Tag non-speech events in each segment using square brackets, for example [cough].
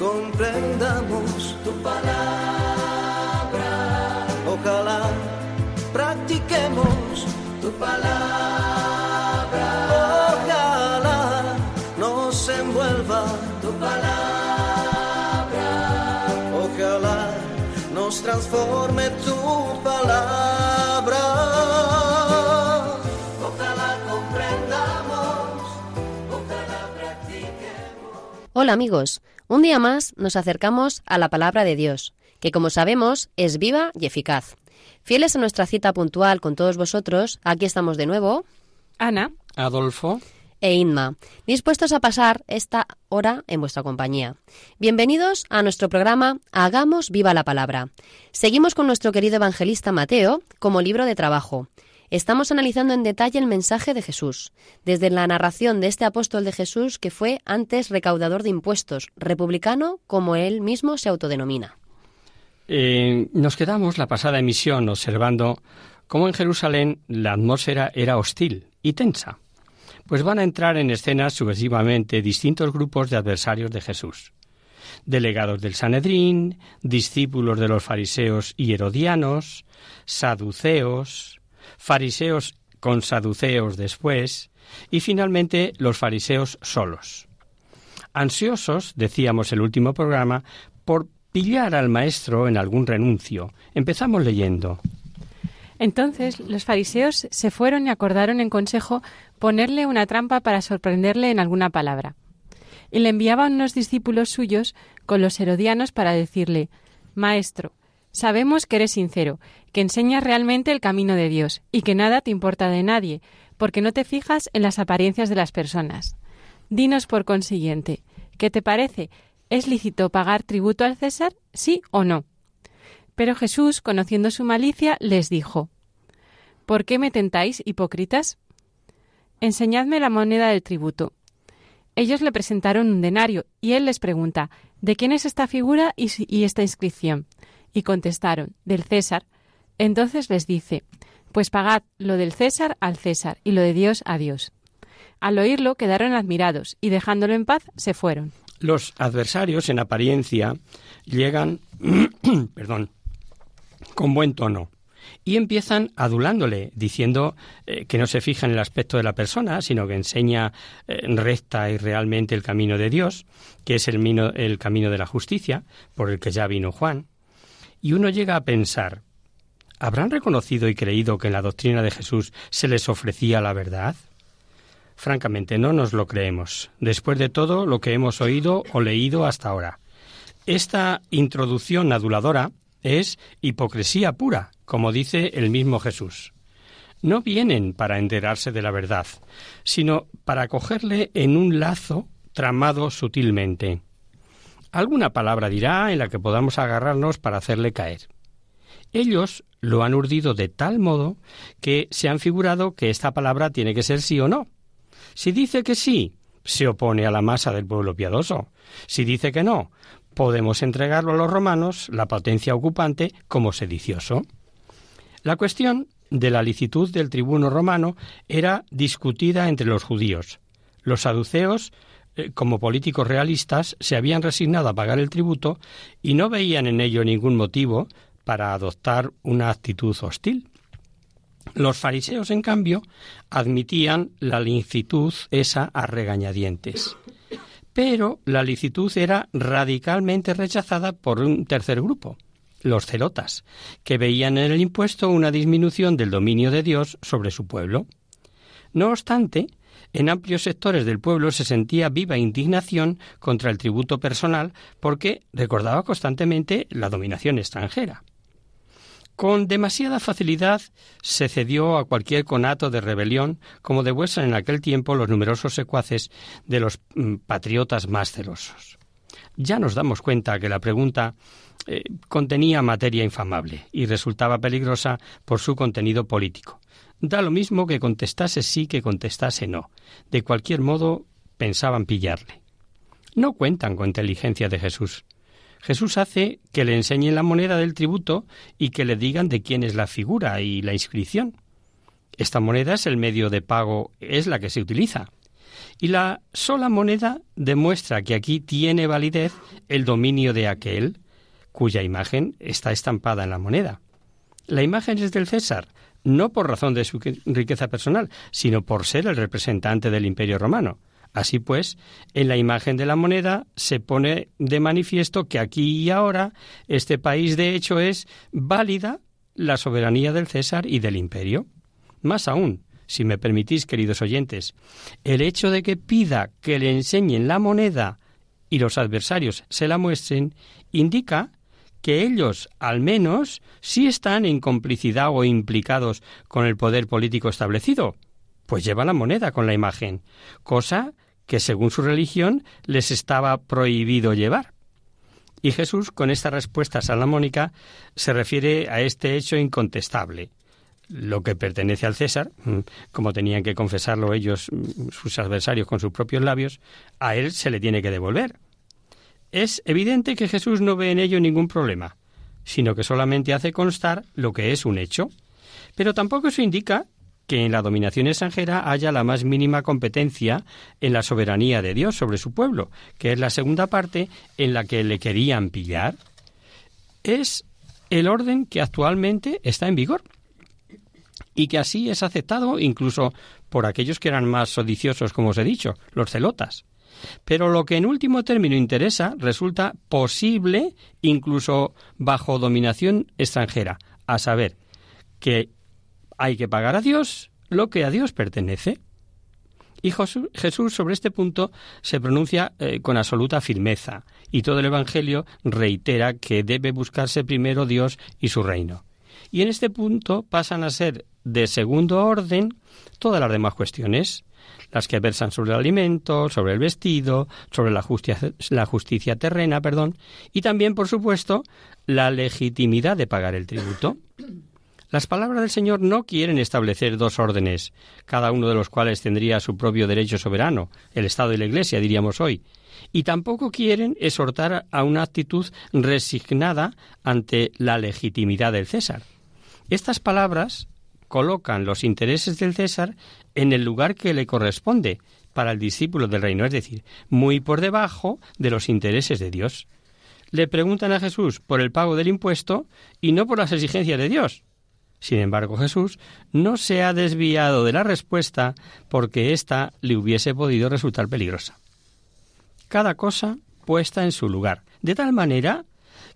comprendamos tu palabra. Ojalá practiquemos tu palabra. Ojalá nos envuelva tu palabra. Ojalá nos transforme tu palabra. Hola amigos, un día más nos acercamos a la palabra de Dios, que como sabemos es viva y eficaz. Fieles a nuestra cita puntual con todos vosotros, aquí estamos de nuevo, Ana, Adolfo, e Inma, dispuestos a pasar esta hora en vuestra compañía. Bienvenidos a nuestro programa Hagamos viva la palabra. Seguimos con nuestro querido evangelista Mateo como libro de trabajo. Estamos analizando en detalle el mensaje de Jesús, desde la narración de este apóstol de Jesús que fue antes recaudador de impuestos, republicano como él mismo se autodenomina. eh, nos quedamos la pasada emisión observando cómo en Jerusalén la atmósfera era hostil y tensa, pues van a entrar en escena sucesivamente distintos grupos de adversarios de Jesús. Delegados del Sanedrín, discípulos de los fariseos y herodianos, saduceos, fariseos con saduceos después, y finalmente los fariseos solos. Ansiosos, decíamos el último programa, por pillar al maestro en algún renuncio. Empezamos leyendo. entonces los fariseos se fueron y acordaron en consejo ponerle una trampa para sorprenderle en alguna palabra. Y le enviaban unos discípulos suyos con los herodianos para decirle Maestro, sabemos que eres sincero, que enseñas realmente el camino de Dios, y que nada te importa de nadie, porque no te fijas en las apariencias de las personas. Dinos por consiguiente, ¿qué te parece? ¿Es lícito pagar tributo al César, sí o no? Pero Jesús, conociendo su malicia, les dijo ¿Por qué me tentáis, hipócritas? Enseñadme la moneda del tributo. Ellos le presentaron un denario, y él les pregunta ¿De quién es esta figura y, y esta inscripción? Y contestaron del César. Entonces les dice Pues pagad lo del César al César y lo de Dios a Dios. Al oírlo quedaron admirados, y dejándolo en paz se fueron. Los adversarios, en apariencia, llegan, [clears throat] perdón, con buen tono y empiezan adulándole, diciendo eh, que no se fija en el aspecto de la persona, sino que enseña eh, recta y realmente el camino de Dios, que es el, mino- el camino de la justicia, por el que ya vino Juan. Y uno llega a pensar, ¿habrán reconocido y creído que en la doctrina de Jesús se les ofrecía la verdad? Francamente, no nos lo creemos, después de todo lo que hemos oído o leído hasta ahora. Esta introducción aduladora es hipocresía pura, como dice el mismo Jesús. No vienen para enterarse de la verdad, sino para cogerle en un lazo tramado sutilmente. Alguna palabra dirá en la que podamos agarrarnos para hacerle caer. Ellos lo han urdido de tal modo que se han figurado que esta palabra tiene que ser sí o no. Si dice que sí, se opone a la masa del pueblo piadoso. Si dice que no, podemos entregarlo a los romanos, la potencia ocupante, como sedicioso. La cuestión de la licitud del tribuno romano era discutida entre los judíos. Los saduceos, eh, como políticos realistas, se habían resignado a pagar el tributo y no veían en ello ningún motivo para adoptar una actitud hostil. Los fariseos, en cambio, admitían la licitud esa a regañadientes. Pero la licitud era radicalmente rechazada por un tercer grupo, los celotas, que veían en el impuesto una disminución del dominio de Dios sobre su pueblo. No obstante, en amplios sectores del pueblo se sentía viva indignación contra el tributo personal porque recordaba constantemente la dominación extranjera. Con demasiada facilidad se cedió a cualquier conato de rebelión, como demuestran en aquel tiempo los numerosos secuaces de los mm, patriotas más celosos. Ya nos damos cuenta que la pregunta eh, contenía materia infamable y resultaba peligrosa por su contenido político. Da lo mismo que contestase sí que contestase no. De cualquier modo, pensaban pillarle. No cuentan con inteligencia de Jesús. Jesús hace que le enseñen la moneda del tributo y que le digan de quién es la figura y la inscripción. Esta moneda es el medio de pago, es la que se utiliza. Y la sola moneda demuestra que aquí tiene validez el dominio de aquel cuya imagen está estampada en la moneda. La imagen es del César, no por razón de su riqueza personal, sino por ser el representante del imperio romano. Así pues, en la imagen de la moneda se pone de manifiesto que aquí y ahora este país de hecho es válida la soberanía del César y del imperio. Más aún, si me permitís, queridos oyentes, el hecho de que pida que le enseñen la moneda y los adversarios se la muestren indica que ellos, al menos, sí están en complicidad o implicados con el poder político establecido, pues llevan la moneda con la imagen, cosa que según su religión les estaba prohibido llevar. Y Jesús, con esta respuesta salomónica, se refiere a este hecho incontestable. Lo que pertenece al César, mm, como tenían que confesarlo ellos, mm, sus adversarios, con sus propios labios, a él se le tiene que devolver. Es evidente que Jesús no ve en ello ningún problema, sino que solamente hace constar lo que es un hecho. Pero tampoco eso indica que en la dominación extranjera haya la más mínima competencia en la soberanía de Dios sobre su pueblo, que es la segunda parte en la que le querían pillar. Es el orden que actualmente está en vigor y que así es aceptado incluso por aquellos que eran más odiciosos, como os he dicho, los celotas. Pero lo que en último término interesa resulta posible incluso bajo dominación extranjera, a saber, que hay que pagar a Dios lo que a Dios pertenece. Y Jesús sobre este punto se pronuncia eh, con absoluta firmeza, y todo el Evangelio reitera que debe buscarse primero Dios y su reino. Y en este punto pasan a ser de segundo orden todas las demás cuestiones las que versan sobre el alimento, sobre el vestido, sobre la justicia, la justicia terrena, perdón, y también, por supuesto, la legitimidad de pagar el tributo. Las palabras del Señor no quieren establecer dos órdenes, cada uno de los cuales tendría su propio derecho soberano, el Estado y la Iglesia, diríamos hoy, y tampoco quieren exhortar a una actitud resignada ante la legitimidad del César. Estas palabras colocan los intereses del César en el lugar que le corresponde para el discípulo del reino, es decir, muy por debajo de los intereses de Dios. Le preguntan a Jesús por el pago del impuesto y no por las exigencias de Dios. Sin embargo, Jesús no se ha desviado de la respuesta porque ésta le hubiese podido resultar peligrosa. Cada cosa puesta en su lugar, de tal manera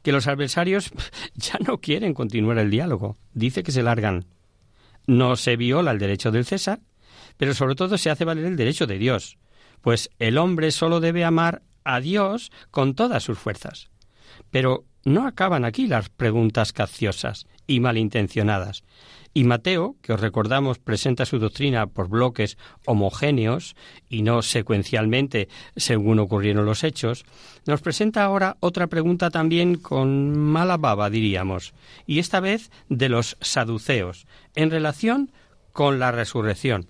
que los adversarios [laughs] ya no quieren continuar el diálogo. Dice que se largan. No se viola el derecho del César, pero sobre todo se hace valer el derecho de Dios, pues el hombre solo debe amar a Dios con todas sus fuerzas. Pero no acaban aquí las preguntas capciosas y malintencionadas. Y Mateo, que os recordamos presenta su doctrina por bloques homogéneos y no secuencialmente según ocurrieron los hechos, nos presenta ahora otra pregunta también con mala baba, diríamos, y esta vez de los saduceos, en relación con la resurrección.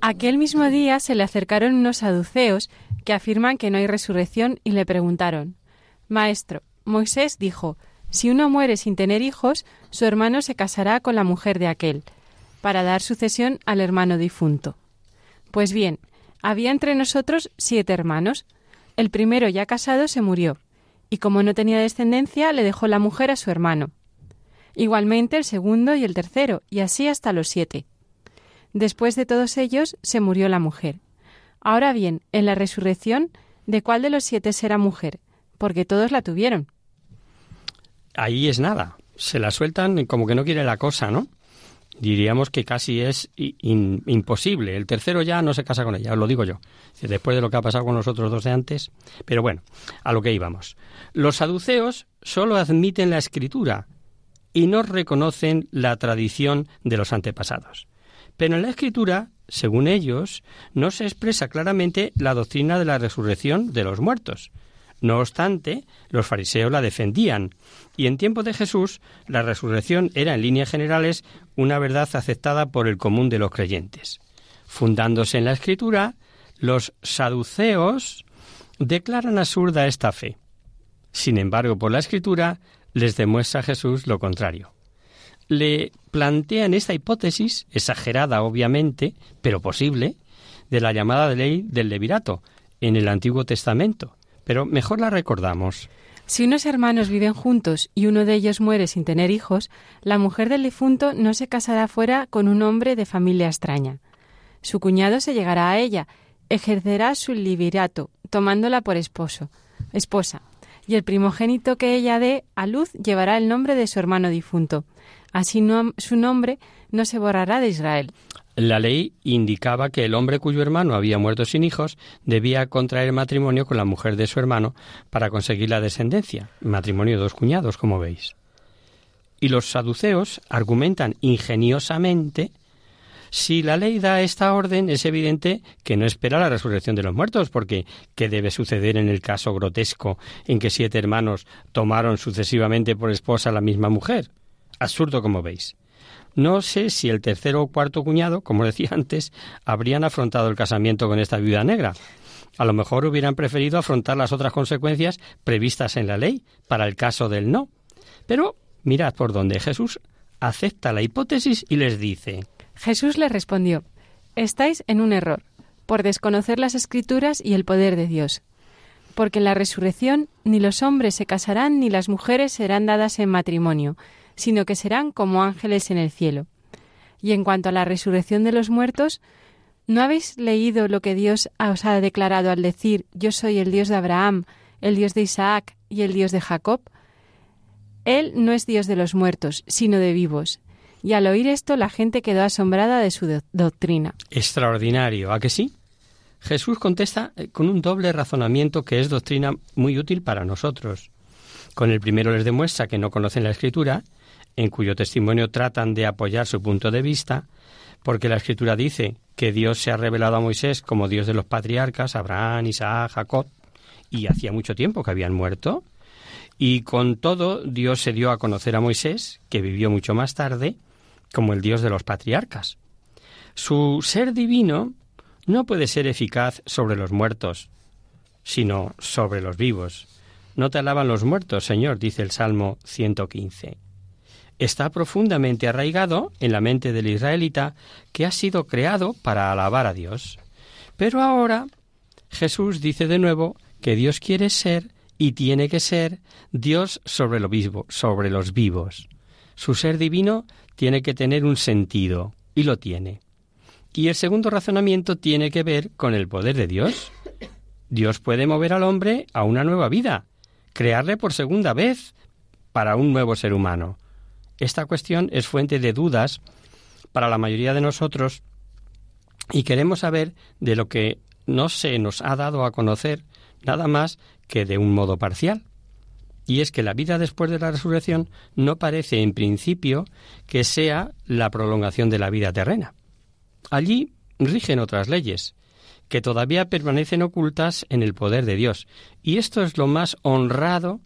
Aquel mismo día se le acercaron unos saduceos que afirman que no hay resurrección y le preguntaron Maestro, Moisés dijo Si uno muere sin tener hijos, su hermano se casará con la mujer de aquel, para dar sucesión al hermano difunto. Pues bien, había entre nosotros siete hermanos. El primero ya casado se murió, y como no tenía descendencia, le dejó la mujer a su hermano. Igualmente el segundo y el tercero, y así hasta los siete. Después de todos ellos se murió la mujer. Ahora bien, en la resurrección, ¿de cuál de los siete será mujer? Porque todos la tuvieron. Ahí es nada. Se la sueltan como que no quiere la cosa, ¿no? Diríamos que casi es imposible. El tercero ya no se casa con ella, os lo digo yo. Después de lo que ha pasado con los otros dos de antes. Pero bueno, a lo que íbamos. Los saduceos solo admiten la escritura y no reconocen la tradición de los antepasados. Pero en la Escritura, según ellos, no se expresa claramente la doctrina de la resurrección de los muertos. No obstante, los fariseos la defendían, y en tiempo de Jesús la resurrección era en líneas generales una verdad aceptada por el común de los creyentes. Fundándose en la Escritura, los saduceos declaran absurda esta fe. Sin embargo, por la Escritura les demuestra Jesús lo contrario. Le plantean esta hipótesis, exagerada obviamente, pero posible, de la llamada ley del levirato en el Antiguo Testamento, pero mejor la recordamos. Si unos hermanos viven juntos y uno de ellos muere sin tener hijos, la mujer del difunto no se casará fuera con un hombre de familia extraña. Su cuñado se llegará a ella, ejercerá su liberato, tomándola por esposo, esposa, y el primogénito que ella dé a luz llevará el nombre de su hermano difunto. Así su nombre no se borrará de Israel. La ley indicaba que el hombre cuyo hermano había muerto sin hijos debía contraer matrimonio con la mujer de su hermano para conseguir la descendencia, matrimonio de dos cuñados, como veis. Y los saduceos argumentan ingeniosamente si la ley da esta orden, es evidente que no espera la resurrección de los muertos, porque ¿qué debe suceder en el caso grotesco en que siete hermanos tomaron sucesivamente por esposa a la misma mujer? Absurdo, como veis. No sé si el tercero o cuarto cuñado, como decía [laughs] antes, habrían afrontado el casamiento con esta viuda negra. A lo mejor hubieran preferido afrontar las otras consecuencias previstas en la ley para el caso del no. Pero mirad por dónde Jesús acepta la hipótesis y les dice Jesús les respondió Estáis en un error, por desconocer las escrituras y el poder de Dios. Porque en la resurrección ni los hombres se casarán ni las mujeres serán dadas en matrimonio, sino que serán como ángeles en el cielo. Y en cuanto a la resurrección de los muertos, ¿no habéis leído lo que Dios os ha declarado al decir Yo soy el Dios de Abraham, el Dios de Isaac y el Dios de Jacob? Él no es Dios de los muertos, sino de vivos. Y al oír esto la gente quedó asombrada de su doctrina. Extraordinario, ¿a que sí? Jesús contesta eh, con un doble razonamiento que es doctrina muy útil para nosotros. Con el primero les demuestra que no conocen la Escritura en cuyo testimonio tratan de apoyar su punto de vista, porque la Escritura dice que Dios se ha revelado a Moisés como Dios de los patriarcas, Abraham, Isaac, Jacob, y hacía mucho tiempo que habían muerto, y con todo Dios se dio a conocer a Moisés, que vivió mucho más tarde, como el Dios de los patriarcas. Su ser divino no puede ser eficaz sobre los muertos, sino sobre los vivos. No te alaban los muertos, Señor, dice el Salmo 115 está profundamente arraigado en la mente del israelita que ha sido creado para alabar a Dios. Pero ahora Jesús dice de nuevo que Dios quiere ser y tiene que ser Dios sobre lo vivo, sobre los vivos. Su ser divino tiene que tener un sentido y lo tiene. Y el segundo razonamiento tiene que ver con el poder de Dios. Dios puede mover al hombre a una nueva vida, crearle por segunda vez para un nuevo ser humano. Esta cuestión es fuente de dudas para la mayoría de nosotros y queremos saber de lo que no se nos ha dado a conocer nada más que de un modo parcial. Y es que la vida después de la resurrección no parece en principio que sea la prolongación de la vida terrena. Allí rigen otras leyes, que todavía permanecen ocultas en el poder de Dios. Y esto es lo más honrado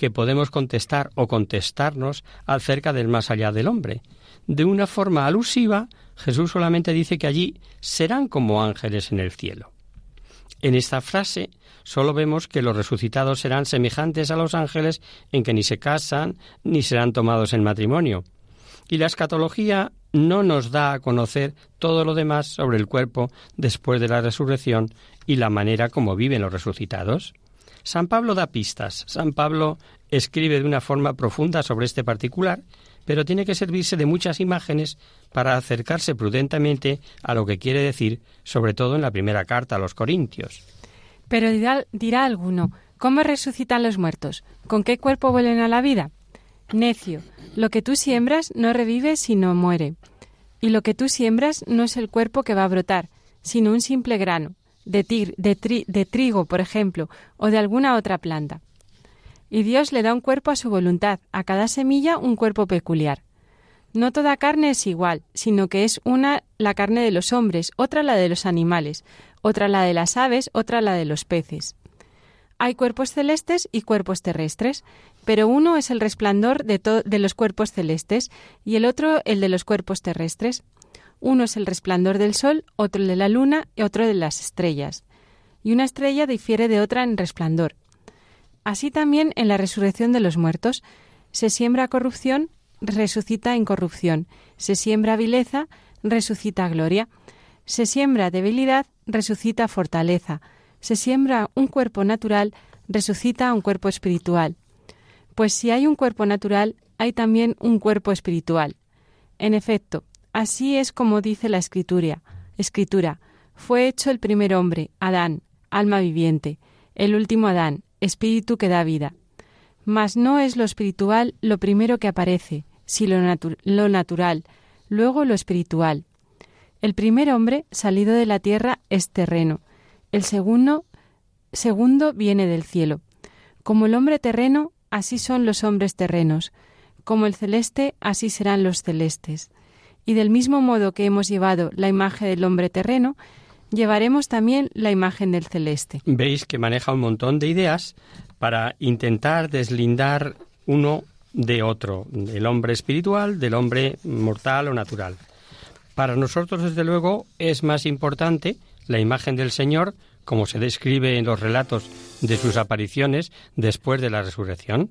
que podemos contestar o contestarnos acerca del más allá del hombre. De una forma alusiva, Jesús solamente dice que allí serán como ángeles en el cielo. En esta frase solo vemos que los resucitados serán semejantes a los ángeles en que ni se casan ni serán tomados en matrimonio. Y la escatología no nos da a conocer todo lo demás sobre el cuerpo después de la resurrección y la manera como viven los resucitados. San Pablo da pistas. San Pablo escribe de una forma profunda sobre este particular, pero tiene que servirse de muchas imágenes para acercarse prudentemente a lo que quiere decir, sobre todo en la primera carta a los Corintios. Pero dirá, alguno, ¿cómo resucitan los muertos? ¿Con qué cuerpo vuelven a la vida? Necio, lo que tú siembras no revive sino muere. Y lo que tú siembras no es el cuerpo que va a brotar, sino un simple grano de, de trigo, por ejemplo, o de alguna otra planta. Y Dios le da un cuerpo a su voluntad, a cada semilla un cuerpo peculiar. No toda carne es igual, sino que es una la carne de los hombres, otra la de los animales, otra la de las aves, otra la de los peces. Hay cuerpos celestes y cuerpos terrestres, pero uno es el resplandor de, de los cuerpos celestes y el otro el de los cuerpos terrestres. Uno es el resplandor del sol, otro el de la luna y otro de las estrellas. Y una estrella difiere de otra en resplandor. Así también en la resurrección de los muertos. Se siembra corrupción, resucita incorrupción. Se siembra vileza, resucita gloria. Se siembra debilidad, resucita fortaleza. Se siembra un cuerpo natural, resucita un cuerpo espiritual. Pues si hay un cuerpo natural, hay también un cuerpo espiritual. En efecto, así es como dice la escritura. Escritura, fue hecho el primer hombre, Adán, alma viviente, el último Adán, espíritu que da vida. Mas no es lo espiritual lo primero que aparece, sino lo natural, luego lo espiritual. El primer hombre salido de la tierra es terreno, el segundo, segundo viene del cielo. Como el hombre terreno, así son los hombres terrenos, como el celeste, así serán los celestes. Y del mismo modo que hemos llevado la imagen del hombre terreno, llevaremos también la imagen del celeste. Veis que maneja un montón de ideas para intentar deslindar uno de otro, del hombre espiritual, del hombre mortal o natural. Para nosotros, desde luego, es más importante la imagen del Señor, como se describe en los relatos de sus apariciones después de la resurrección.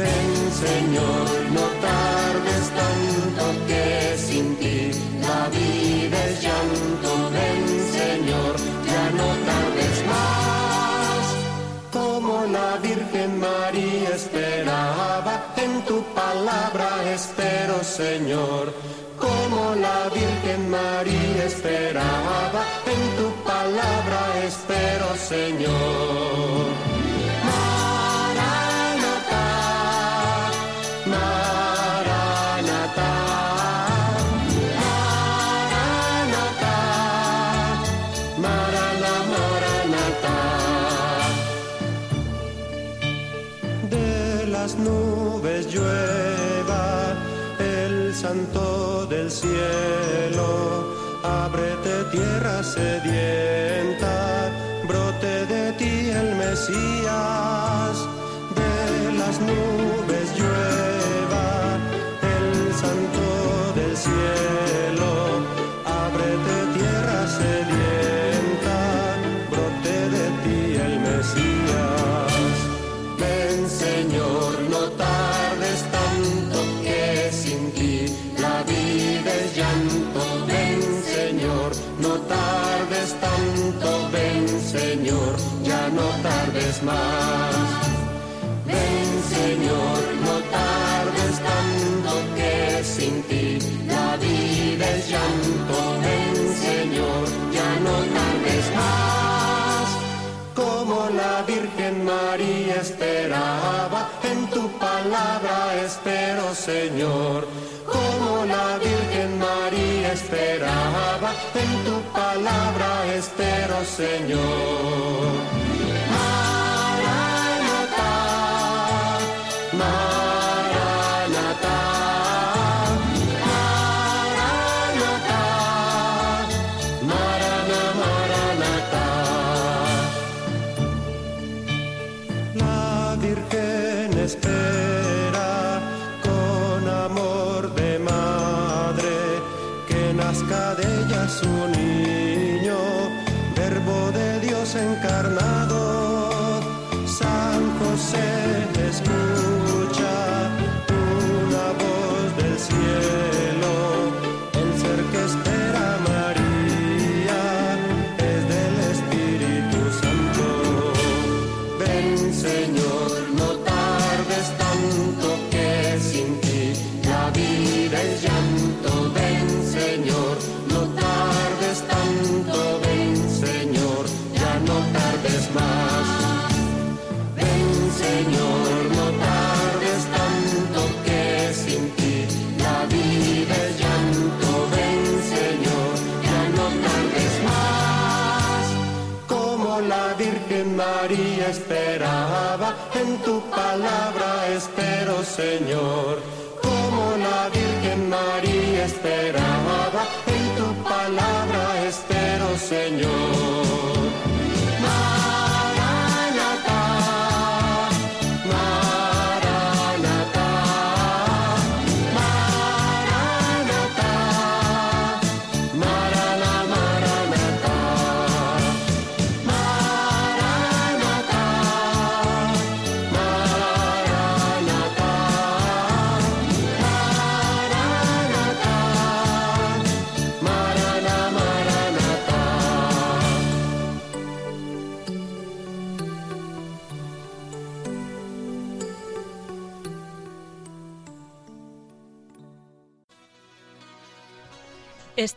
Ven Señor, no tardes tanto que sin ti la vida es llanto. Ven Señor, ya no tardes más. Como la Virgen María esperaba, en tu palabra espero Señor. Como la Virgen María esperaba, en tu palabra espero Señor. Ábrete tierra sedienta, brote de ti el Mesías, de las nubes vida es llanto, ven Señor, ya no tardes más. Como la Virgen María esperaba, en tu palabra espero Señor como la Virgen María esperaba, en tu palabra espero, Señor.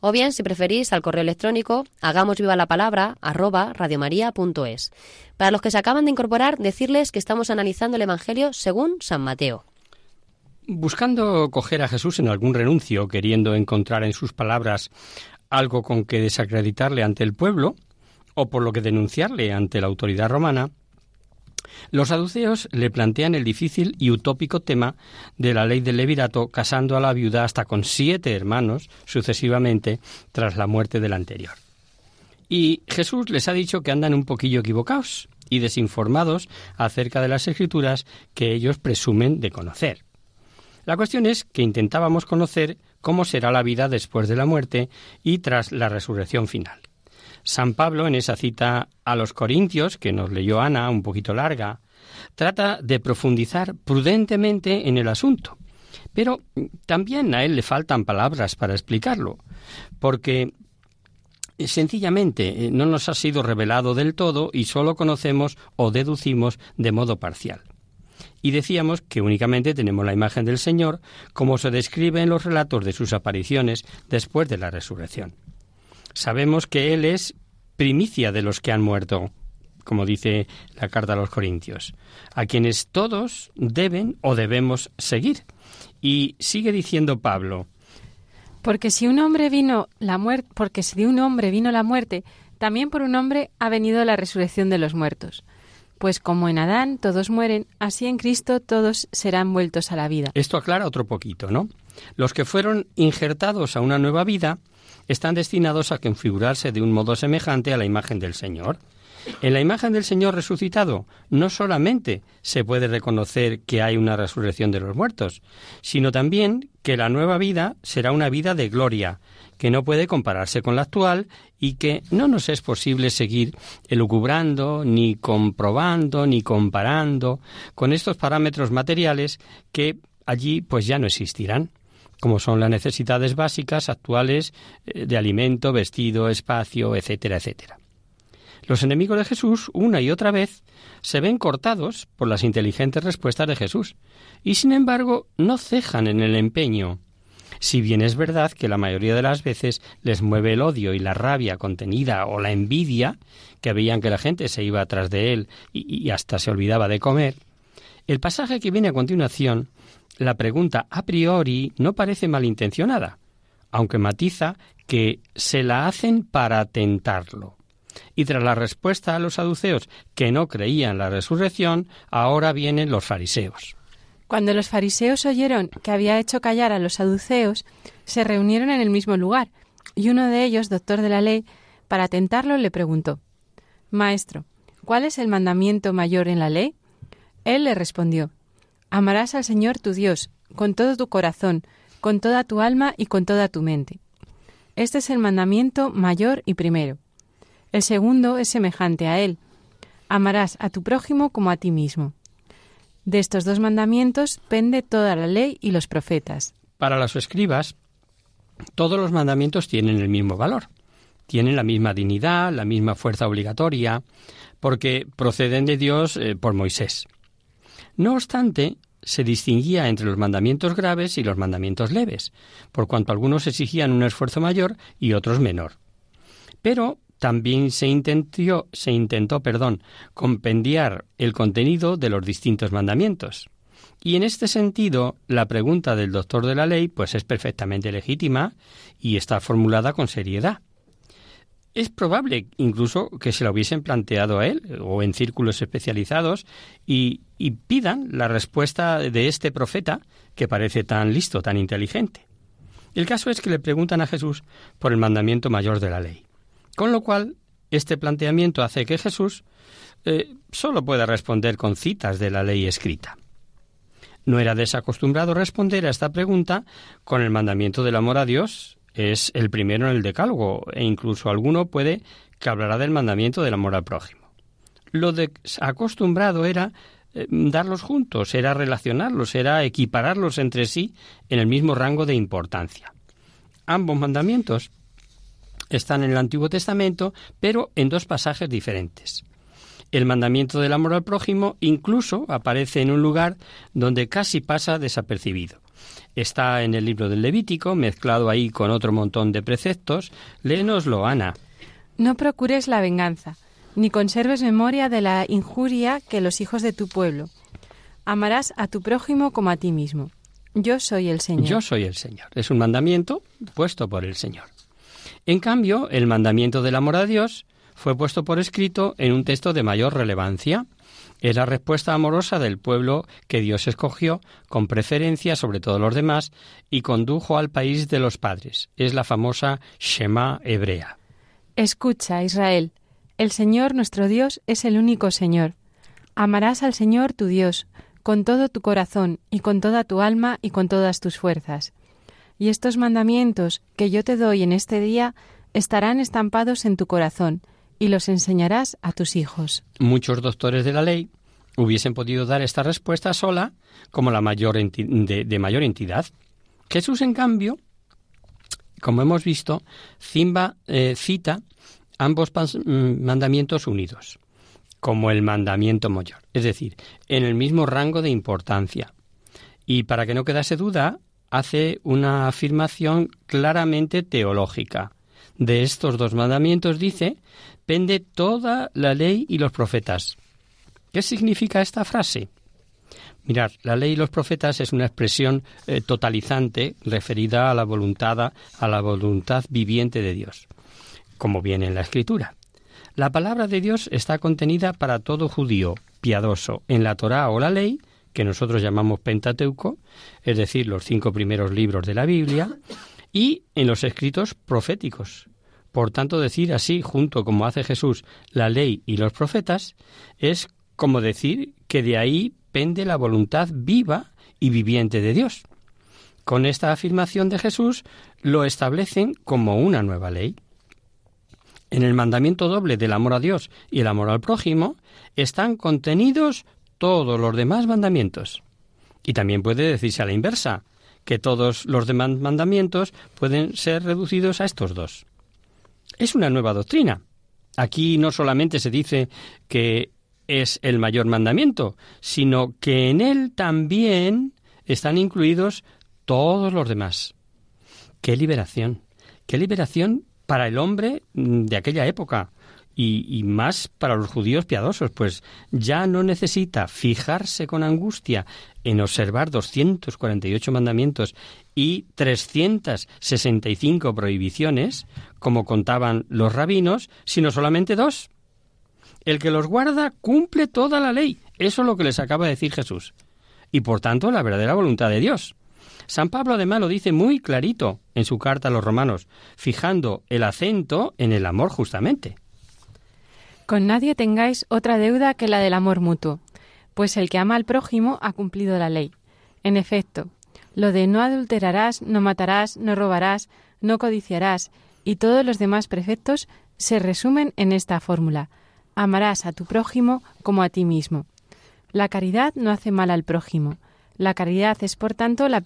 O bien, si preferís, al correo electrónico hagamos viva la palabra arroba radiomaria.es. Para los que se acaban de incorporar, decirles que estamos analizando el Evangelio según San Mateo. Buscando coger a Jesús en algún renuncio, queriendo encontrar en sus palabras algo con que desacreditarle ante el pueblo, o por lo que denunciarle ante la autoridad romana, los saduceos le plantean el difícil y utópico tema de la ley del levirato, casando a la viuda hasta con siete hermanos sucesivamente tras la muerte del anterior. Y Jesús les ha dicho que andan un poquillo equivocados y desinformados acerca de las escrituras que ellos presumen de conocer. La cuestión es que intentábamos conocer cómo será la vida después de la muerte y tras la resurrección final. San Pablo, en esa cita a los Corintios, que nos leyó Ana, un poquito larga, trata de profundizar prudentemente en el asunto. Pero también a él le faltan palabras para explicarlo, porque sencillamente eh, no nos ha sido revelado del todo y solo conocemos o deducimos de modo parcial. Y decíamos que únicamente tenemos la imagen del Señor como se describe en los relatos de sus apariciones después de la resurrección. Sabemos que Él es primicia de los que han muerto, como dice la carta a los Corintios, a quienes todos deben o debemos seguir. Y sigue diciendo Pablo, Porque si un hombre vino la muerte, porque si de un hombre vino la muerte, también por un hombre ha venido la resurrección de los muertos. Pues como en Adán todos mueren, así en Cristo todos serán vueltos a la vida. Esto aclara otro poquito, ¿no? Los que fueron injertados a una nueva vida están destinados a configurarse de un modo semejante a la imagen del Señor. En la imagen del Señor resucitado no solamente se puede reconocer que hay una resurrección de los muertos, sino también que la nueva vida será una vida de gloria, que no puede compararse con la actual y que no nos es posible seguir elucubrando, ni comprobando, ni comparando con estos parámetros materiales que allí pues ya no existirán como son las necesidades básicas actuales eh, de alimento, vestido, espacio, etcétera, etcétera. Los enemigos de Jesús, una y otra vez, se ven cortados por las inteligentes respuestas de Jesús, y sin embargo no cejan en el empeño. Si bien es verdad que la mayoría de las veces les mueve el odio y la rabia contenida o la envidia, que veían que la gente se iba atrás de él y, y hasta se olvidaba de comer, el pasaje que viene a continuación la pregunta a priori no parece malintencionada, aunque matiza que se la hacen para tentarlo. Y tras la respuesta a los saduceos que no creían la resurrección, ahora vienen los fariseos. Cuando los fariseos oyeron que había hecho callar a los saduceos, se reunieron en el mismo lugar, y uno de ellos, doctor de la ley, para tentarlo le preguntó Maestro, ¿cuál es el mandamiento mayor en la ley? Él le respondió Amarás al Señor tu Dios con todo tu corazón, con toda tu alma y con toda tu mente. Este es el mandamiento mayor y primero. El segundo es semejante a él. Amarás a tu prójimo como a ti mismo. De estos dos mandamientos pende toda la ley y los profetas. Para los escribas, todos los mandamientos tienen el mismo valor, tienen la misma dignidad, la misma fuerza obligatoria, porque proceden de Dios eh, por Moisés. No obstante, se distinguía entre los mandamientos graves y los mandamientos leves, por cuanto algunos exigían un esfuerzo mayor y otros menor. Pero también se intentó, perdón, compendiar el contenido de los distintos mandamientos. Y en este sentido, la pregunta del doctor de la ley pues es perfectamente legítima y está formulada con seriedad. Es probable incluso que se la hubiesen planteado a él o en círculos especializados y, y pidan la respuesta de este profeta que parece tan listo, tan inteligente. El caso es que le preguntan a Jesús por el mandamiento mayor de la ley. Con lo cual, este planteamiento hace que Jesús eh, solo pueda responder con citas de la ley escrita. No era desacostumbrado responder a esta pregunta con el mandamiento del amor a Dios, es el primero en el decálogo, e incluso alguno puede que hablará del mandamiento del amor al prójimo. Lo desacostumbrado era eh, darlos juntos, era relacionarlos, era equipararlos entre sí en el mismo rango de importancia. Ambos mandamientos están en el Antiguo Testamento, pero en dos pasajes diferentes. El mandamiento del amor al prójimo incluso aparece en un lugar donde casi pasa desapercibido. Está en el libro del Levítico, mezclado ahí con otro montón de preceptos. Léenoslo, Ana. No procures la venganza, ni conserves memoria de la injuria que los hijos de tu pueblo. Amarás a tu prójimo como a ti mismo. Yo soy el Señor. Yo soy el Señor. Es un mandamiento puesto por el Señor. En cambio, el mandamiento del amor a Dios fue puesto por escrito en un texto de mayor relevancia. Es la respuesta amorosa del pueblo que Dios escogió con preferencia sobre todos los demás y condujo al país de los padres. Es la famosa Shema hebrea. Escucha, Israel, el Señor nuestro Dios es el único Señor. Amarás al Señor tu Dios con todo tu corazón y con toda tu alma y con todas tus fuerzas. Y estos mandamientos que yo te doy en este día estarán estampados en tu corazón y los enseñarás a tus hijos. Muchos doctores de la ley hubiesen podido dar esta respuesta sola como la mayor de, mayor entidad. Jesús, en cambio, como hemos visto, Zimba eh, cita ambos mandamientos unidos, como el mandamiento mayor, es decir, en el mismo rango de importancia. Y para que no quedase duda, hace una afirmación claramente teológica. De estos dos mandamientos dice, pende toda la ley y los profetas. ¿Qué significa esta frase? Mirad, la ley y los profetas es una expresión eh, totalizante referida a la voluntad, a la voluntad viviente de Dios, como viene en la Escritura. La palabra de Dios está contenida para todo judío piadoso en la Torá o la ley, que nosotros llamamos Pentateuco, es decir, los cinco primeros libros de la Biblia, y en los escritos proféticos. Por tanto, decir así, junto como hace Jesús, la ley y los profetas, es como decir que de ahí pende la voluntad viva y viviente de Dios. Con esta afirmación de Jesús lo establecen como una nueva ley. En el mandamiento doble del amor a Dios y el amor al prójimo están contenidos todos los demás mandamientos. Y también puede decirse a la inversa, que todos los demás mandamientos pueden ser reducidos a estos dos. Es una nueva doctrina. Aquí no solamente se dice que es el mayor mandamiento, sino que en él también están incluidos todos los demás. ¡Qué liberación! ¡Qué liberación para el hombre de aquella época! Y, más para los judíos piadosos, pues ya no necesita fijarse con angustia en observar 248 mandamientos y 365 prohibiciones, como contaban los rabinos, sino solamente dos. El que los guarda cumple toda la ley. Eso es lo que les acaba de decir Jesús. Y por tanto la verdadera voluntad de Dios. San Pablo además lo dice muy clarito en su carta a los romanos, fijando el acento en el amor justamente. Con nadie tengáis otra deuda que la del amor mutuo, pues el que ama al prójimo ha cumplido la ley. En efecto, lo de no adulterarás, no matarás, no robarás, no codiciarás y todos los demás preceptos se resumen en esta fórmula. Amarás a tu prójimo como a ti mismo. La caridad no hace mal al prójimo. La caridad es, por tanto, la,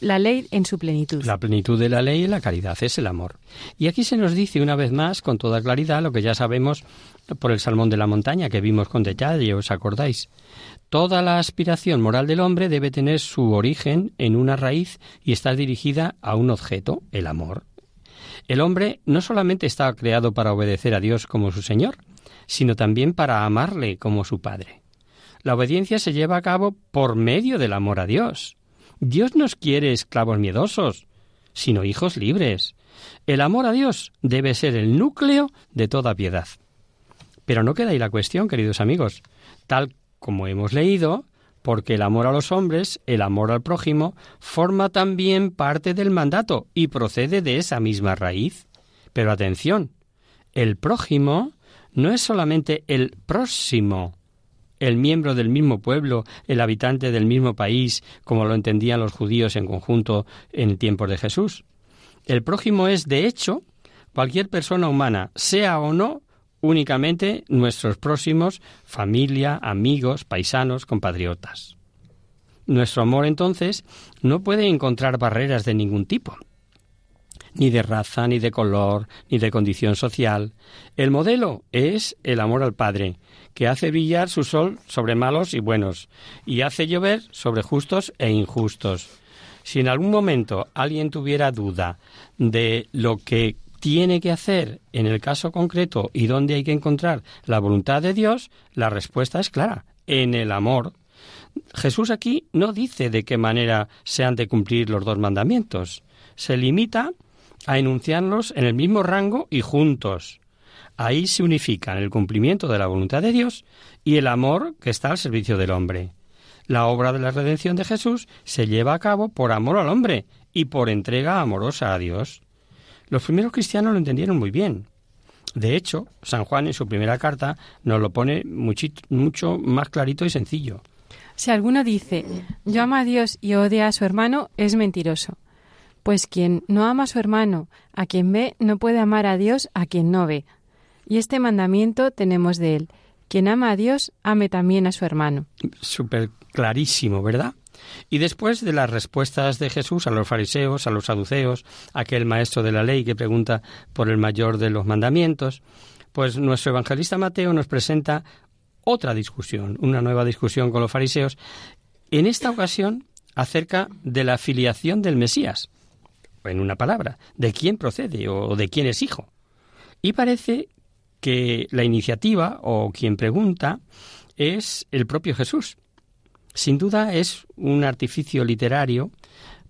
la ley en su plenitud. La plenitud de la ley y la caridad es el amor. Y aquí se nos dice una vez más, con toda claridad, lo que ya sabemos por el Salmón de la Montaña, que vimos con detalle, ¿os acordáis? Toda la aspiración moral del hombre debe tener su origen en una raíz y estar dirigida a un objeto, el amor. El hombre no solamente está creado para obedecer a Dios como su Señor, sino también para amarle como su Padre. La obediencia se lleva a cabo por medio del amor a Dios. Dios nos quiere esclavos miedosos, sino hijos libres. El amor a Dios debe ser el núcleo de toda piedad. Pero no queda ahí la cuestión, queridos amigos. Tal como hemos leído, porque el amor a los hombres, el amor al prójimo, forma también parte del mandato y procede de esa misma raíz. Pero atención, el prójimo no es solamente el próximo, el miembro del mismo pueblo, el habitante del mismo país, como lo entendían los judíos en conjunto en tiempos de Jesús. El prójimo es, de hecho, cualquier persona humana, sea o no, únicamente nuestros próximos, familia, amigos, paisanos, compatriotas. Nuestro amor, entonces, no puede encontrar barreras de ningún tipo, ni de raza, ni de color, ni de condición social. El modelo es el amor al Padre, que hace brillar su sol sobre malos y buenos, y hace llover sobre justos e injustos. Si en algún momento alguien tuviera duda de lo que tiene que hacer en el caso concreto y dónde hay que encontrar la voluntad de Dios, la respuesta es clara, en el amor. Jesús aquí no dice de qué manera se han de cumplir los dos mandamientos. Se limita a enunciarlos en el mismo rango y juntos. Ahí se unifican el cumplimiento de la voluntad de Dios y el amor que está al servicio del hombre. La obra de la redención de Jesús se lleva a cabo por amor al hombre y por entrega amorosa a Dios. Los primeros cristianos lo entendieron muy bien. De hecho, San Juan en su primera carta nos lo pone mucho más clarito y sencillo. Si alguno dice, yo amo a Dios y odia a su hermano, es mentiroso. Pues quien no ama a su hermano, a quien ve, no puede amar a Dios a quien no ve. Y este mandamiento tenemos de él. Quien ama a Dios, ame también a su hermano. Súper clarísimo, ¿verdad? Y después de las respuestas de Jesús a los fariseos, a los saduceos, aquel maestro de la ley que pregunta por el mayor de los mandamientos, pues nuestro evangelista Mateo nos presenta otra discusión, una nueva discusión con los fariseos, en esta ocasión acerca de la filiación del Mesías, en una palabra, de quién procede o de quién es hijo. Y parece que la iniciativa o quien pregunta es el propio Jesús. Sin duda es un artificio literario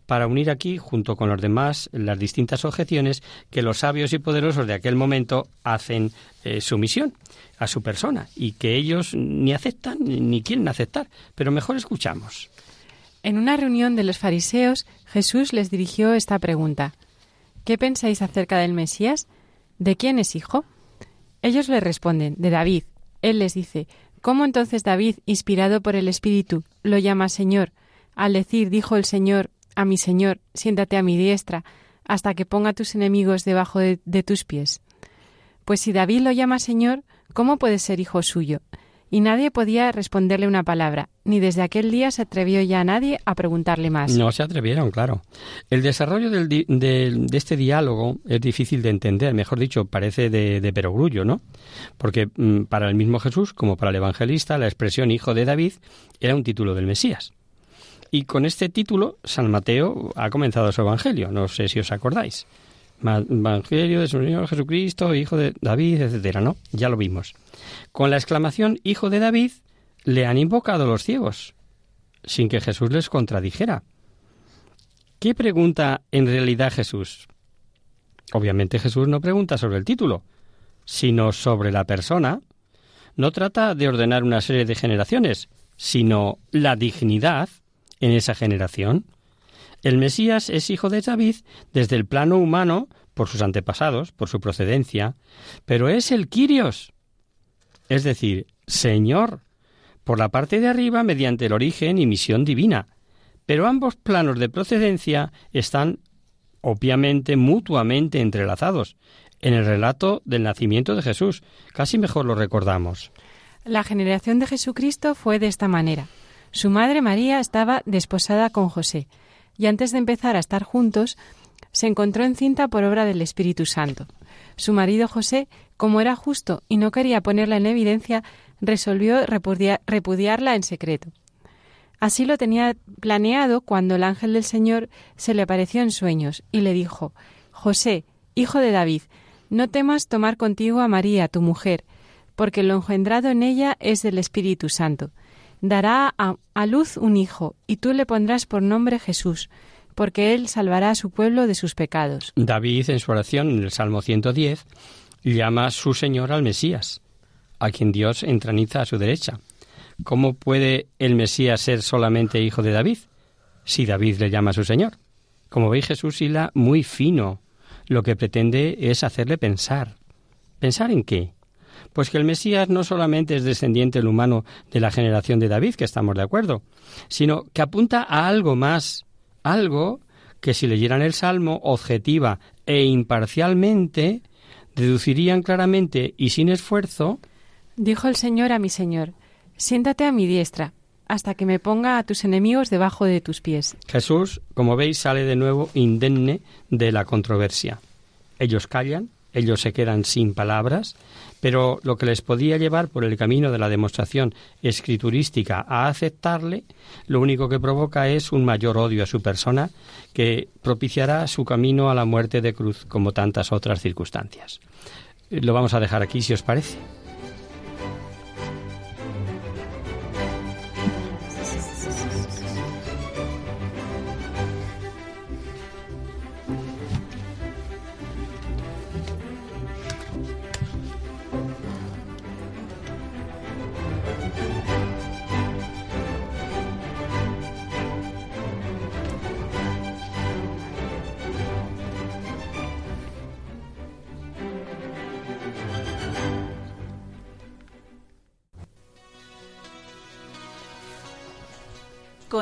para unir aquí, junto con los demás, las distintas objeciones que los sabios y poderosos de aquel momento hacen eh, su misión a su persona y que ellos ni aceptan ni quieren aceptar. Pero mejor escuchamos. En una reunión de los fariseos, Jesús les dirigió esta pregunta. ¿Qué pensáis acerca del Mesías? ¿De quién es hijo? Ellos le responden, de David. Él les dice, ¿cómo entonces David, inspirado por el Espíritu, lo llama Señor? Al decir, dijo el Señor a mi Señor, siéntate a mi diestra, hasta que ponga tus enemigos debajo de, tus pies. Pues si David lo llama Señor, ¿cómo puede ser hijo suyo? Y nadie podía responderle una palabra, ni desde aquel día se atrevió ya nadie a preguntarle más. No se atrevieron, claro. El desarrollo del di- del- de este diálogo es difícil de entender, mejor dicho, parece de, de perogrullo, ¿no? Porque mm, para el mismo Jesús, como para el evangelista, la expresión hijo de David era un título del Mesías. Y con este título, San Mateo ha comenzado su evangelio, no sé si os acordáis. Evangelio de su Señor Jesucristo, hijo de David, etcétera, ¿no? Ya lo vimos. Con la exclamación hijo de David, le han invocado los ciegos, sin que Jesús les contradijera. ¿Qué pregunta en realidad Jesús? Obviamente Jesús no pregunta sobre el título, sino sobre la persona. No trata de ordenar una serie de generaciones, sino la dignidad en esa generación. El Mesías es hijo de David desde el plano humano, por sus antepasados, por su procedencia, pero es el Quirios, es decir, Señor, por la parte de arriba mediante el origen y misión divina. Pero ambos planos de procedencia están obviamente mutuamente entrelazados en el relato del nacimiento de Jesús. Casi mejor lo recordamos. La generación de Jesucristo fue de esta manera. Su madre María estaba desposada con José, y antes de empezar a estar juntos, se encontró encinta por obra del Espíritu Santo. Su marido José, como era justo y no quería ponerla en evidencia, resolvió repudia- repudiarla en secreto. Así lo tenía planeado cuando el ángel del Señor se le apareció en sueños y le dijo José, hijo de David, no temas tomar contigo a María, tu mujer, porque lo engendrado en ella es del Espíritu Santo. Dará a, a luz un hijo, y tú le pondrás por nombre Jesús, porque él salvará a su pueblo de sus pecados. David, en su oración en el Salmo 110, llama a su Señor al Mesías, a quien Dios entraniza a su derecha. ¿Cómo puede el Mesías ser solamente hijo de David? Si David le llama a su Señor. Como veis, Jesús hila muy fino. Lo que pretende es hacerle pensar. ¿Pensar en qué? Pues que el Mesías no solamente es descendiente el humano de la generación de David, que estamos de acuerdo, sino que apunta a algo más, algo que si leyeran el Salmo objetiva e imparcialmente, deducirían claramente y sin esfuerzo Dijo el Señor a mi Señor, siéntate a mi diestra, hasta que me ponga a tus enemigos debajo de tus pies. Jesús, como veis, sale de nuevo indemne de la controversia. Ellos callan, ellos se quedan sin palabras, pero lo que les podía llevar por el camino de la demostración escriturística a aceptarle, lo único que provoca es un mayor odio a su persona que propiciará su camino a la muerte de cruz como tantas otras circunstancias. Lo vamos a dejar aquí si os parece.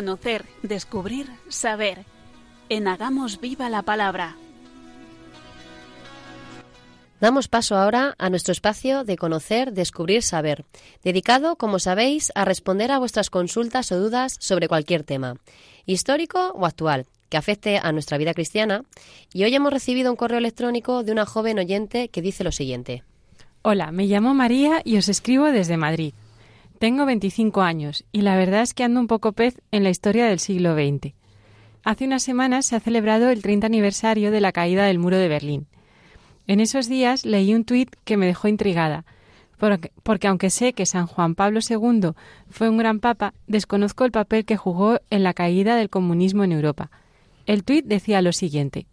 Conocer, descubrir, saber. En Hagamos Viva la Palabra. Damos paso ahora a nuestro espacio de conocer, descubrir, saber, dedicado, como sabéis, a responder a vuestras consultas o dudas sobre cualquier tema, histórico o actual, que afecte a nuestra vida cristiana. Y hoy hemos recibido un correo electrónico de una joven oyente que dice lo siguiente. Hola, me llamo María y os escribo desde Madrid. Tengo 25 años y la verdad es que ando un poco pez en la historia del siglo XX. Hace unas semanas se ha celebrado el 30 aniversario de la caída del muro de Berlín. En esos días leí un tuit que me dejó intrigada, porque, aunque sé que San Juan Pablo II fue un gran papa, desconozco el papel que jugó en la caída del comunismo en Europa. El tuit decía lo siguiente.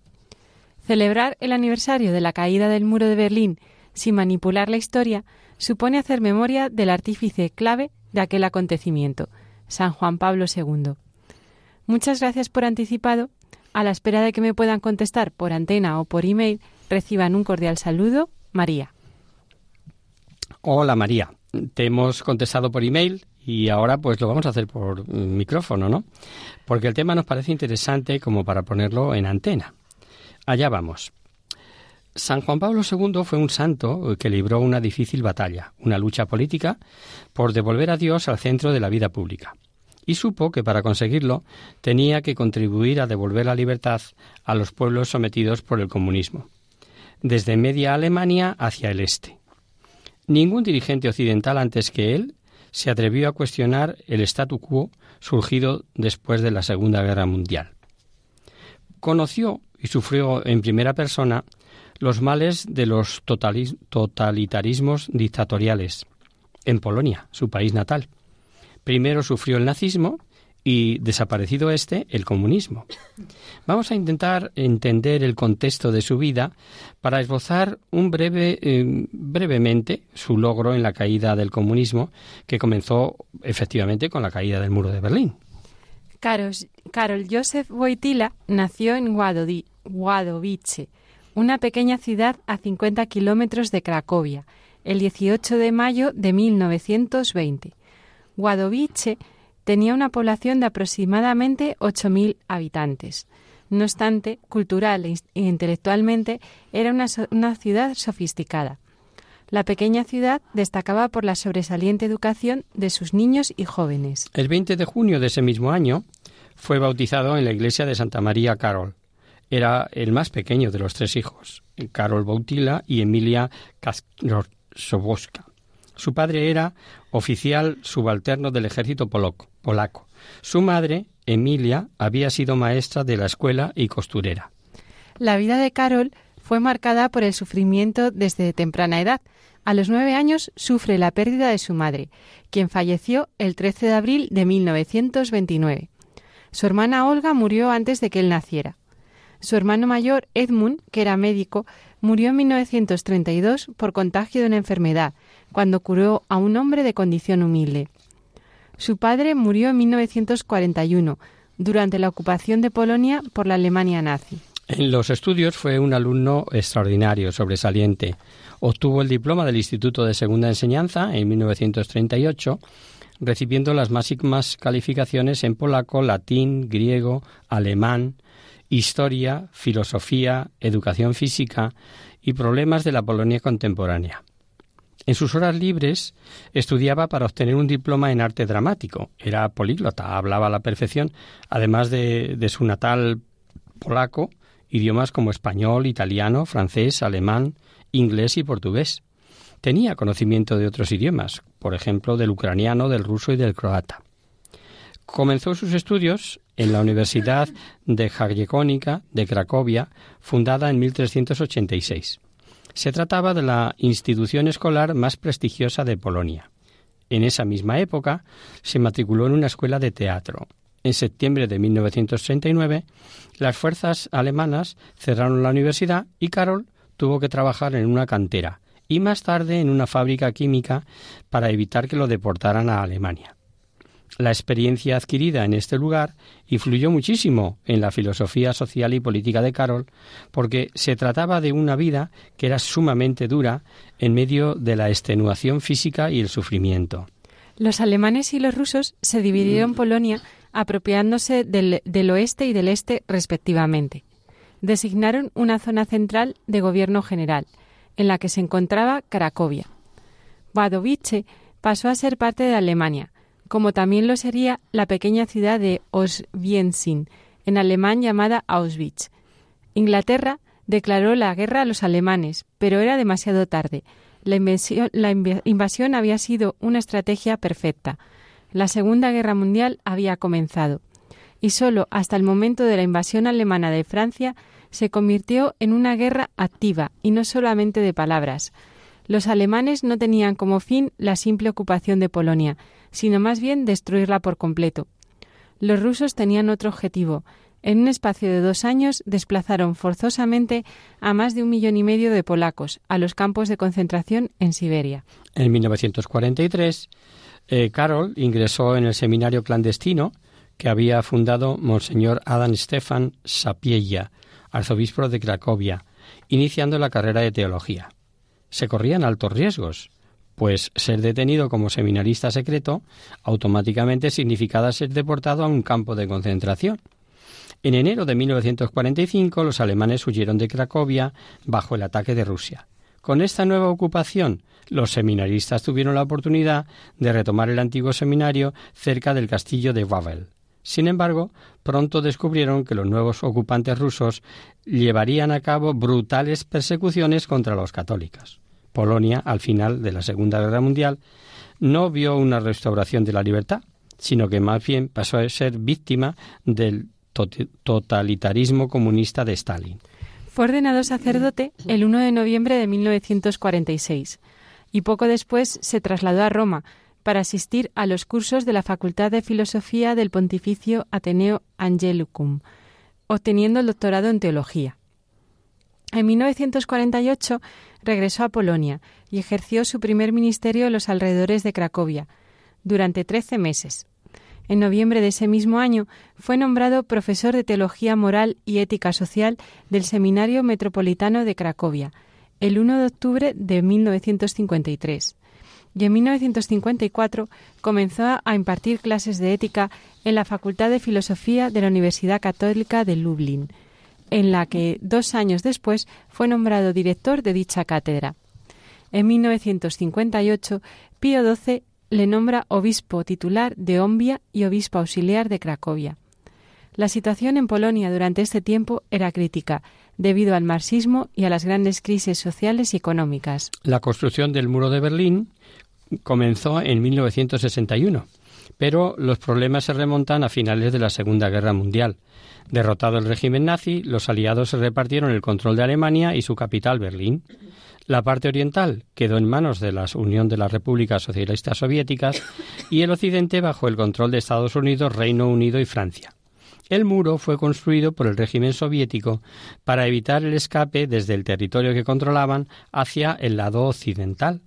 Celebrar el aniversario de la caída del muro de Berlín sin manipular la historia supone hacer memoria del artífice clave de aquel acontecimiento, San Juan Pablo II. Muchas gracias por anticipado. A la espera de que me puedan contestar por antena o por email, reciban un cordial saludo, María. Hola María, te hemos contestado por email y ahora pues lo vamos a hacer por micrófono, ¿no? Porque el tema nos parece interesante como para ponerlo en antena. Allá vamos. San Juan Pablo II fue un santo que libró una difícil batalla, una lucha política por devolver a Dios al centro de la vida pública. Y supo que para conseguirlo tenía que contribuir a devolver la libertad a los pueblos sometidos por el comunismo, desde media Alemania hacia el este. Ningún dirigente occidental antes que él se atrevió a cuestionar el statu quo surgido después de la Segunda Guerra Mundial. Conoció y sufrió en primera persona los males de los totali- totalitarismos dictatoriales en Polonia, su país natal. Primero sufrió el nazismo y, desaparecido este, el comunismo. Vamos a intentar entender el contexto de su vida para esbozar un breve, eh, brevemente su logro en la caída del comunismo, que comenzó efectivamente con la caída del muro de Berlín. Karol Josef Wojtyla nació en Wadowice, una pequeña ciudad a 50 kilómetros de Cracovia, el 18 de mayo de 1920. Wadowice tenía una población de aproximadamente 8.000 habitantes. No obstante, cultural e intelectualmente era una, una ciudad sofisticada. La pequeña ciudad destacaba por la sobresaliente educación de sus niños y jóvenes. El 20 de junio de ese mismo año fue bautizado en la iglesia de Santa María Carol. Era el más pequeño de los tres hijos, Carol Bautila y Emilia Kaskrosoboska. Su padre era oficial subalterno del ejército polaco, polaco. Su madre, Emilia, había sido maestra de la escuela y costurera. La vida de Carol fue marcada por el sufrimiento desde temprana edad. A los nueve años sufre la pérdida de su madre, quien falleció el 13 de abril de 1929. Su hermana Olga murió antes de que él naciera. Su hermano mayor, Edmund, que era médico, murió en 1932 por contagio de una enfermedad, cuando curó a un hombre de condición humilde. Su padre murió en 1941, durante la ocupación de Polonia por la Alemania nazi. En los estudios fue un alumno extraordinario, sobresaliente. Obtuvo el diploma del Instituto de Segunda Enseñanza en 1938, recibiendo las máximas calificaciones en polaco, latín, griego, alemán, historia, filosofía, educación física y problemas de la Polonia contemporánea. En sus horas libres estudiaba para obtener un diploma en arte dramático. Era políglota, hablaba a la perfección, además de, de su natal polaco, idiomas como español, italiano, francés, alemán, inglés y portugués. Tenía conocimiento de otros idiomas, por ejemplo, del ucraniano, del ruso y del croata. Comenzó sus estudios en la Universidad de Jagiellonica de Cracovia, fundada en 1386. Se trataba de la institución escolar más prestigiosa de Polonia. En esa misma época se matriculó en una escuela de teatro. En septiembre de 1939, las fuerzas alemanas cerraron la universidad y Carol tuvo que trabajar en una cantera y más tarde en una fábrica química para evitar que lo deportaran a Alemania. La experiencia adquirida en este lugar influyó muchísimo en la filosofía social y política de Carol, porque se trataba de una vida que era sumamente dura en medio de la extenuación física y el sufrimiento. Los alemanes y los rusos se dividieron Polonia apropiándose del, del oeste y del este respectivamente. Designaron una zona central de gobierno general, en la que se encontraba Cracovia. Wadowice pasó a ser parte de Alemania, como también lo sería la pequeña ciudad de Oswiecim, en alemán llamada Auschwitz. Inglaterra declaró la guerra a los alemanes, pero era demasiado tarde. La invasión, la invasión había sido una estrategia perfecta. La Segunda Guerra Mundial había comenzado, y solo hasta el momento de la invasión alemana de Francia se convirtió en una guerra activa y no solamente de palabras. Los alemanes no tenían como fin la simple ocupación de Polonia, sino más bien destruirla por completo. Los rusos tenían otro objetivo. En un espacio de dos años desplazaron forzosamente a más de un millón y medio de polacos a los campos de concentración en Siberia. En 1943, eh, Carol ingresó en el seminario clandestino que había fundado Monseñor Adam Stefan Sapiella, arzobispo de Cracovia, iniciando la carrera de teología. Se corrían altos riesgos, pues ser detenido como seminarista secreto automáticamente significaba ser deportado a un campo de concentración. En enero de 1945 los alemanes huyeron de Cracovia bajo el ataque de Rusia. Con esta nueva ocupación, los seminaristas tuvieron la oportunidad de retomar el antiguo seminario cerca del castillo de Wawel. Sin embargo, pronto descubrieron que los nuevos ocupantes rusos llevarían a cabo brutales persecuciones contra los católicos. Polonia, al final de la Segunda Guerra Mundial, no vio una restauración de la libertad, sino que más bien pasó a ser víctima del totalitarismo comunista de Stalin. Fue ordenado sacerdote el 1 de noviembre de 1946 y poco después se trasladó a Roma para asistir a los cursos de la Facultad de Filosofía del Pontificio Ateneo Angelicum, obteniendo el doctorado en teología. En 1948 regresó a Polonia y ejerció su primer ministerio en los alrededores de Cracovia durante trece meses. En noviembre de ese mismo año fue nombrado profesor de Teología Moral y Ética Social del Seminario Metropolitano de Cracovia el 1 de octubre de 1953 y en 1954 comenzó a impartir clases de ética en la Facultad de Filosofía de la Universidad Católica de Lublin, en la que dos años después fue nombrado director de dicha cátedra. en 1958, Pío XII le nombra obispo titular de Ombia y obispo auxiliar de Cracovia. La situación en Polonia durante este tiempo era crítica, debido al marxismo y a las grandes crisis sociales y económicas. La construcción del muro de Berlín comenzó en 1961, pero los problemas se remontan a finales de la Segunda Guerra Mundial. Derrotado el régimen nazi, los aliados se repartieron el control de Alemania y su capital, Berlín. La parte oriental quedó en manos de la Unión de las Repúblicas Socialistas Soviéticas y el occidente bajo el control de Estados Unidos, Reino Unido y Francia. El muro fue construido por el régimen soviético para evitar el escape desde el territorio que controlaban hacia el lado occidental.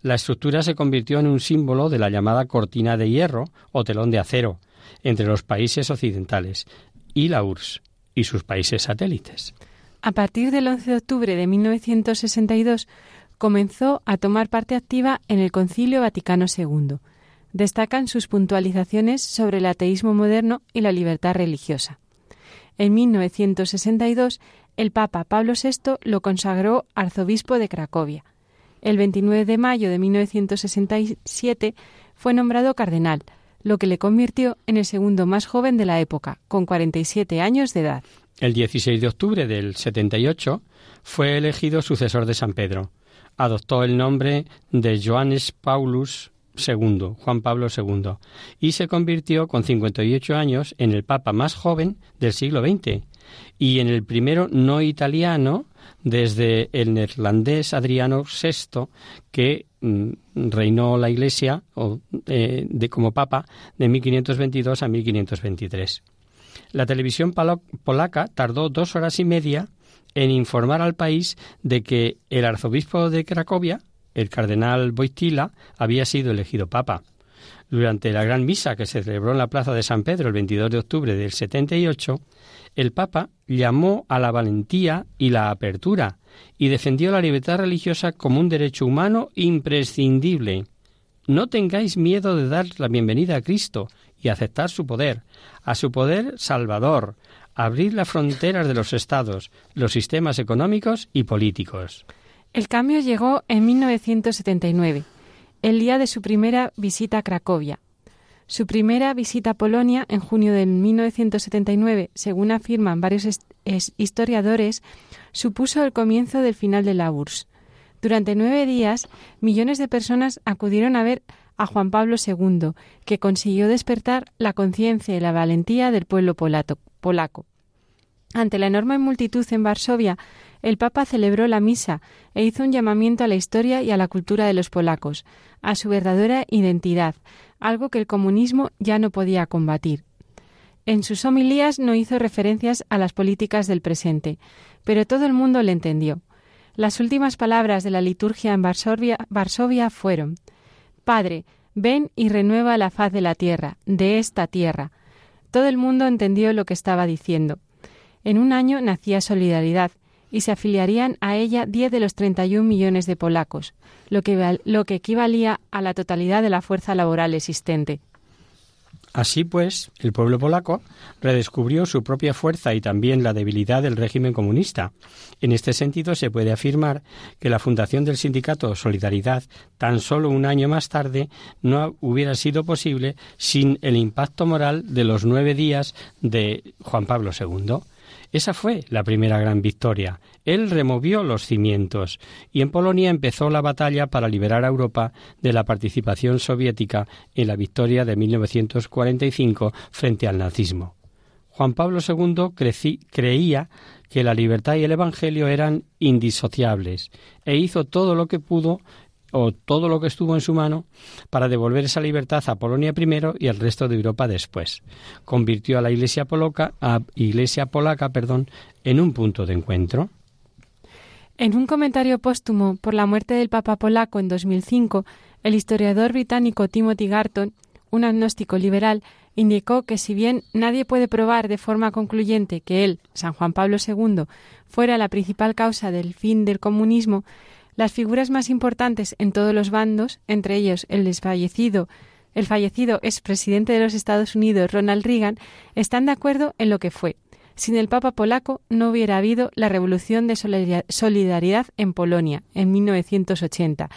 La estructura se convirtió en un símbolo de la llamada cortina de hierro o telón de acero entre los países occidentales y la URSS y sus países satélites. A partir del 11 de octubre de 1962 comenzó a tomar parte activa en el Concilio Vaticano II. Destacan sus puntualizaciones sobre el ateísmo moderno y la libertad religiosa. En 1962, el Papa Pablo VI lo consagró arzobispo de Cracovia. El 29 de mayo de 1967 fue nombrado cardenal, lo que le convirtió en el segundo más joven de la época, con 47 años de edad. El 16 de octubre del 78 fue elegido sucesor de San Pedro. Adoptó el nombre de Johannes Paulus II, Juan Pablo II, y se convirtió con 58 años en el papa más joven del siglo XX y en el primero no italiano desde el neerlandés Adriano VI que mm, reinó la Iglesia o, eh, de, como papa de 1522 a 1523. La televisión polaca tardó dos horas y media en informar al país de que el arzobispo de Cracovia, el cardenal Wojtyla, había sido elegido papa. Durante la gran misa que se celebró en la plaza de San Pedro el 22 de octubre del 78, el Papa llamó a la valentía y la apertura y defendió la libertad religiosa como un derecho humano imprescindible. No tengáis miedo de dar la bienvenida a Cristo y aceptar su poder, a su poder salvador, abrir las fronteras de los estados, los sistemas económicos y políticos. El cambio llegó en 1979, el día de su primera visita a Cracovia. Su primera visita a Polonia en junio de 1979, según afirman varios historiadores, supuso el comienzo del final de la URSS. Durante nueve días, millones de personas acudieron a ver a Juan Pablo II, que consiguió despertar la conciencia y la valentía del pueblo polaco. Ante la enorme multitud en Varsovia, el Papa celebró la misa e hizo un llamamiento a la historia y a la cultura de los polacos, a su verdadera identidad, algo que el comunismo ya no podía combatir. En sus homilías no hizo referencias a las políticas del presente, pero todo el mundo le entendió. Las últimas palabras de la liturgia en Varsovia, Varsovia fueron Padre, ven y renueva la faz de la tierra, de esta tierra. Todo el mundo entendió lo que estaba diciendo. En un año nacía Solidaridad y se afiliarían a ella 10 de los 31 millones de polacos, lo que, lo que equivalía a la totalidad de la fuerza laboral existente. Así pues, el pueblo polaco redescubrió su propia fuerza y también la debilidad del régimen comunista. En este sentido, se puede afirmar que la fundación del sindicato Solidaridad, tan solo un año más tarde, no hubiera sido posible sin el impacto moral de los nueve días de Juan Pablo II. Esa fue la primera gran victoria. Él removió los cimientos y en Polonia empezó la batalla para liberar a Europa de la participación soviética en la victoria de 1945 frente al nazismo. Juan Pablo II creía que la libertad y el Evangelio eran indisociables e hizo todo lo que pudo o todo lo que estuvo en su mano para devolver esa libertad a Polonia primero y al resto de Europa después. Convirtió a la Iglesia polaca, Iglesia polaca, perdón, en un punto de encuentro. En un comentario póstumo por la muerte del Papa polaco en 2005, el historiador británico Timothy Garton, un agnóstico liberal, indicó que si bien nadie puede probar de forma concluyente que él, San Juan Pablo II, fuera la principal causa del fin del comunismo, las figuras más importantes en todos los bandos, entre ellos el desfallecido el fallecido expresidente de los Estados Unidos, Ronald Reagan, están de acuerdo en lo que fue. Sin el Papa polaco no hubiera habido la Revolución de Solidaridad- en Polonia en 1980.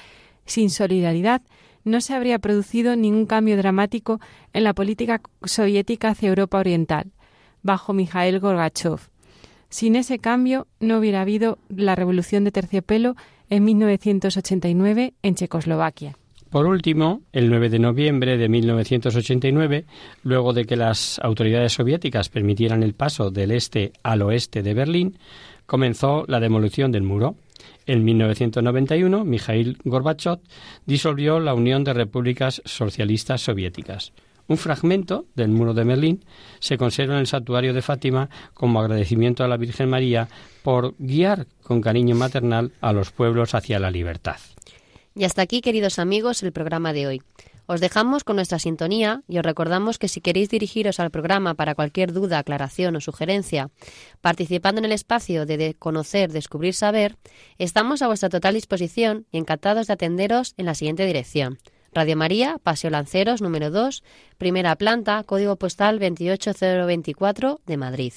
Sin solidaridad no se habría producido ningún cambio dramático en la política soviética hacia Europa Oriental, bajo Mikhail Gorbachev. Sin ese cambio no hubiera habido la Revolución de Terciopelo en 1989 en Checoslovaquia. Por último, el 9 de noviembre de 1989, luego de que las autoridades soviéticas permitieran el paso del este al oeste de Berlín, comenzó la demolición del muro. En 1991, Mikhail Gorbachev disolvió la Unión de Repúblicas Socialistas Soviéticas. Un fragmento del muro de Berlín se conserva en el santuario de Fátima como agradecimiento a la Virgen María por guiar con cariño maternal a los pueblos hacia la libertad. Y hasta aquí, queridos amigos, el programa de hoy. Os dejamos con nuestra sintonía y os recordamos que si queréis dirigiros al programa para cualquier duda, aclaración o sugerencia, participando en el espacio de conocer, descubrir, saber, estamos a vuestra total disposición y encantados de atenderos en la siguiente dirección. Radio María, Paseo Lanceros, número 2, primera planta, código postal 28024 de Madrid.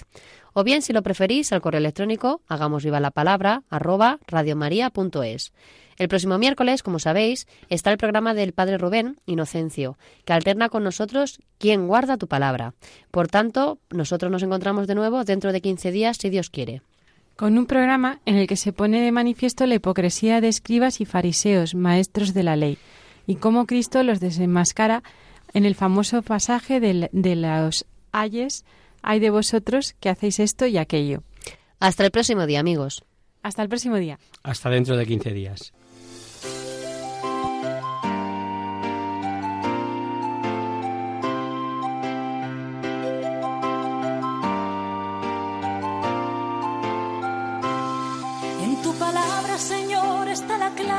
O bien, si lo preferís, al correo electrónico, hagamos viva la palabra, arroba radiomaria.es. El próximo miércoles, como sabéis, está el programa del Padre Rubén Inocencio, que alterna con nosotros ¿Quién guarda tu palabra? Por tanto, nosotros nos encontramos de nuevo dentro de 15 días, si Dios quiere. con un programa en el que se pone de manifiesto la hipocresía de escribas y fariseos, maestros de la ley, y cómo Cristo los desenmascara en el famoso pasaje del- de, los ayes, hay de vosotros que hacéis esto y aquello. Hasta el próximo día, amigos. Hasta el próximo día. Hasta dentro de 15 días.